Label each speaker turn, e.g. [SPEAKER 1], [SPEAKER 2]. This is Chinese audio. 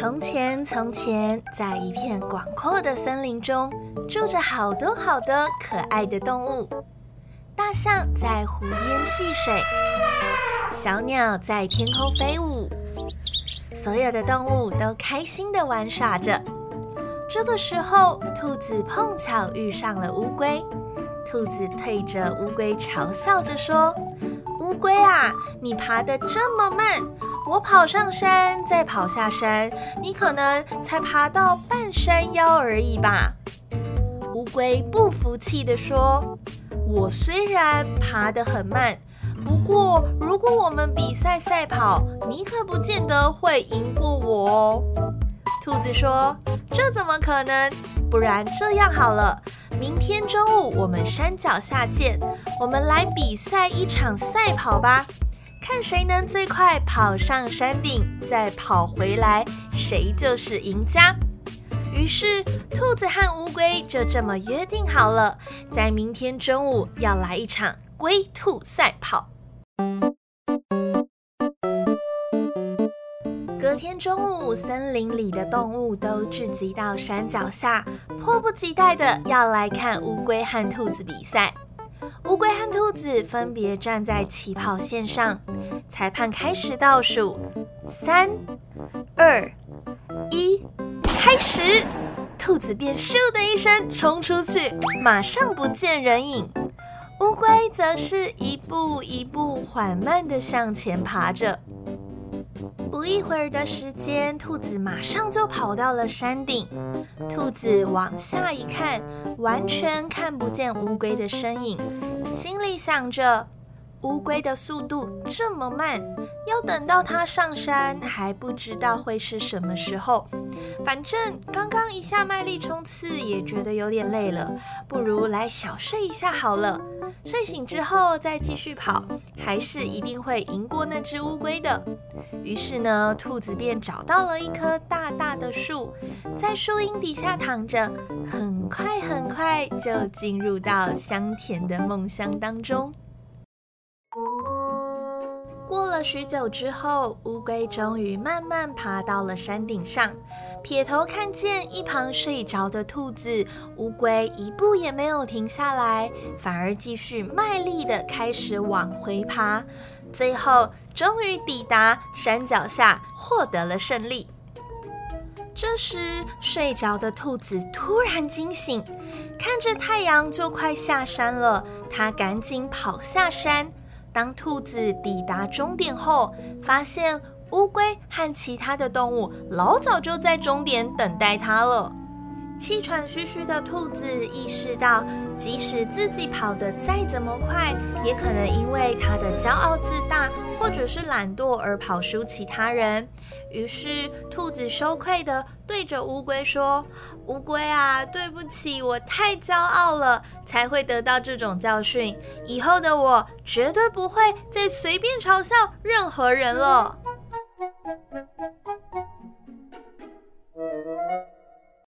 [SPEAKER 1] 从前，从前，在一片广阔的森林中，住着好多好多可爱的动物。大象在湖边戏水，小鸟在天空飞舞，所有的动物都开心的玩耍着。这个时候，兔子碰巧遇上了乌龟。兔子对着乌龟嘲笑着说：“乌龟啊，你爬得这么慢！”我跑上山，再跑下山，你可能才爬到半山腰而已吧。乌龟不服气地说：“我虽然爬得很慢，不过如果我们比赛赛跑，你可不见得会赢过我哦。”兔子说：“这怎么可能？不然这样好了，明天中午我们山脚下见，我们来比赛一场赛跑吧。”看谁能最快跑上山顶，再跑回来，谁就是赢家。于是，兔子和乌龟就这么约定好了，在明天中午要来一场龟兔赛跑。隔天中午，森林里的动物都聚集到山脚下，迫不及待的要来看乌龟和兔子比赛。乌龟和兔子分别站在起跑线上，裁判开始倒数：三、二、一，开始！兔子便咻的一声冲出去，马上不见人影。乌龟则是一步一步缓慢地向前爬着。不一会儿的时间，兔子马上就跑到了山顶。兔子往下一看，完全看不见乌龟的身影，心里想着：乌龟的速度这么慢，要等到它上山还不知道会是什么时候。反正刚刚一下卖力冲刺，也觉得有点累了，不如来小睡一下好了。睡醒之后再继续跑，还是一定会赢过那只乌龟的。于是呢，兔子便找到了一棵大大的树，在树荫底下躺着，很快很快就进入到香甜的梦乡当中。过了许久之后，乌龟终于慢慢爬到了山顶上，撇头看见一旁睡着的兔子，乌龟一步也没有停下来，反而继续卖力的开始往回爬，最后终于抵达山脚下，获得了胜利。这时，睡着的兔子突然惊醒，看着太阳就快下山了，它赶紧跑下山。当兔子抵达终点后，发现乌龟和其他的动物老早就在终点等待它了。气喘吁吁的兔子意识到，即使自己跑得再怎么快，也可能因为它的骄傲自大或者是懒惰而跑输其他人。于是，兔子羞愧地对着乌龟说：“乌龟啊，对不起，我太骄傲了，才会得到这种教训。以后的我绝对不会再随便嘲笑任何人了。”